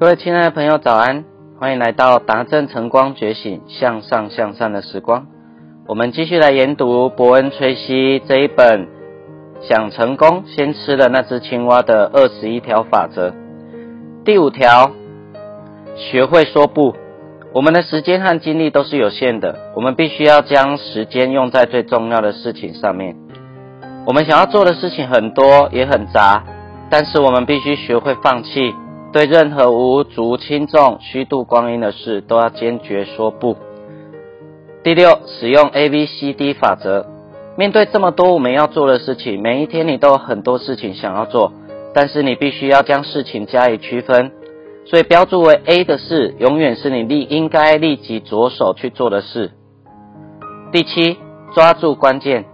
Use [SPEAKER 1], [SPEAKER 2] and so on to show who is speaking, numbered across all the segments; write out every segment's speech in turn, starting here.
[SPEAKER 1] 各位亲爱的朋友，早安！欢迎来到达正晨光觉醒向上向善的时光。我们继续来研读伯恩·崔西这一本《想成功，先吃了那只青蛙》的二十一条法则。第五条，学会说不。我们的时间和精力都是有限的，我们必须要将时间用在最重要的事情上面。我们想要做的事情很多，也很杂，但是我们必须学会放弃。对任何无足轻重、虚度光阴的事，都要坚决说不。第六，使用 A B C D 法则。面对这么多我们要做的事情，每一天你都有很多事情想要做，但是你必须要将事情加以区分。所以标注为 A 的事，永远是你立应该立即着手去做的事。第七，抓住关键。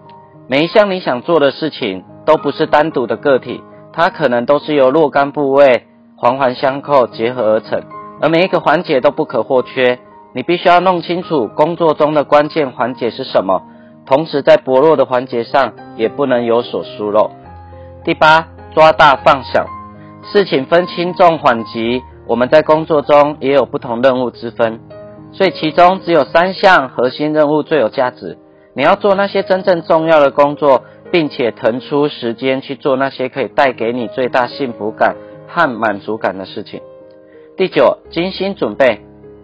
[SPEAKER 1] 每一项你想做的事情，都不是单独的个体，它可能都是由若干部位。环环相扣，结合而成，而每一个环节都不可或缺。你必须要弄清楚工作中的关键环节是什么，同时在薄弱的环节上也不能有所疏漏。第八，抓大放小，事情分轻重缓急，我们在工作中也有不同任务之分，所以其中只有三项核心任务最有价值。你要做那些真正重要的工作，并且腾出时间去做那些可以带给你最大幸福感。和满足感的事情。第九，精心准备。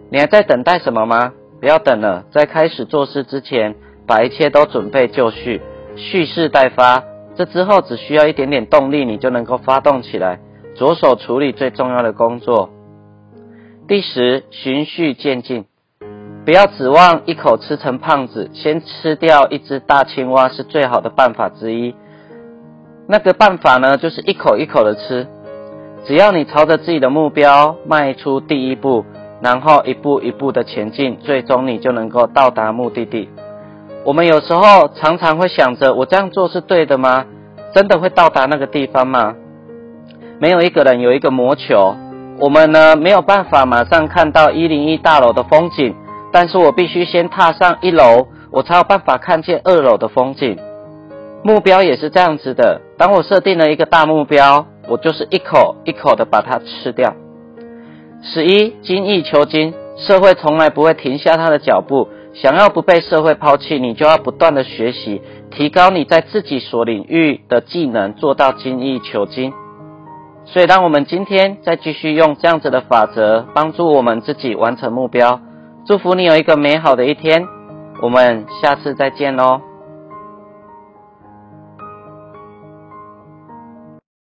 [SPEAKER 1] 你还在等待什么吗？不要等了，在开始做事之前，把一切都准备就绪，蓄势待发。这之后只需要一点点动力，你就能够发动起来，着手处理最重要的工作。第十，循序渐进。不要指望一口吃成胖子，先吃掉一只大青蛙是最好的办法之一。那个办法呢，就是一口一口的吃。只要你朝着自己的目标迈出第一步，然后一步一步的前进，最终你就能够到达目的地。我们有时候常常会想着，我这样做是对的吗？真的会到达那个地方吗？没有一个人有一个魔球，我们呢没有办法马上看到一零一大楼的风景，但是我必须先踏上一楼，我才有办法看见二楼的风景。目标也是这样子的，当我设定了一个大目标。我就是一口一口的把它吃掉。十一，精益求精，社会从来不会停下它的脚步。想要不被社会抛弃，你就要不断的学习，提高你在自己所领域的技能，做到精益求精。所以，让我们今天再继续用这样子的法则，帮助我们自己完成目标。祝福你有一个美好的一天。我们下次再见喽。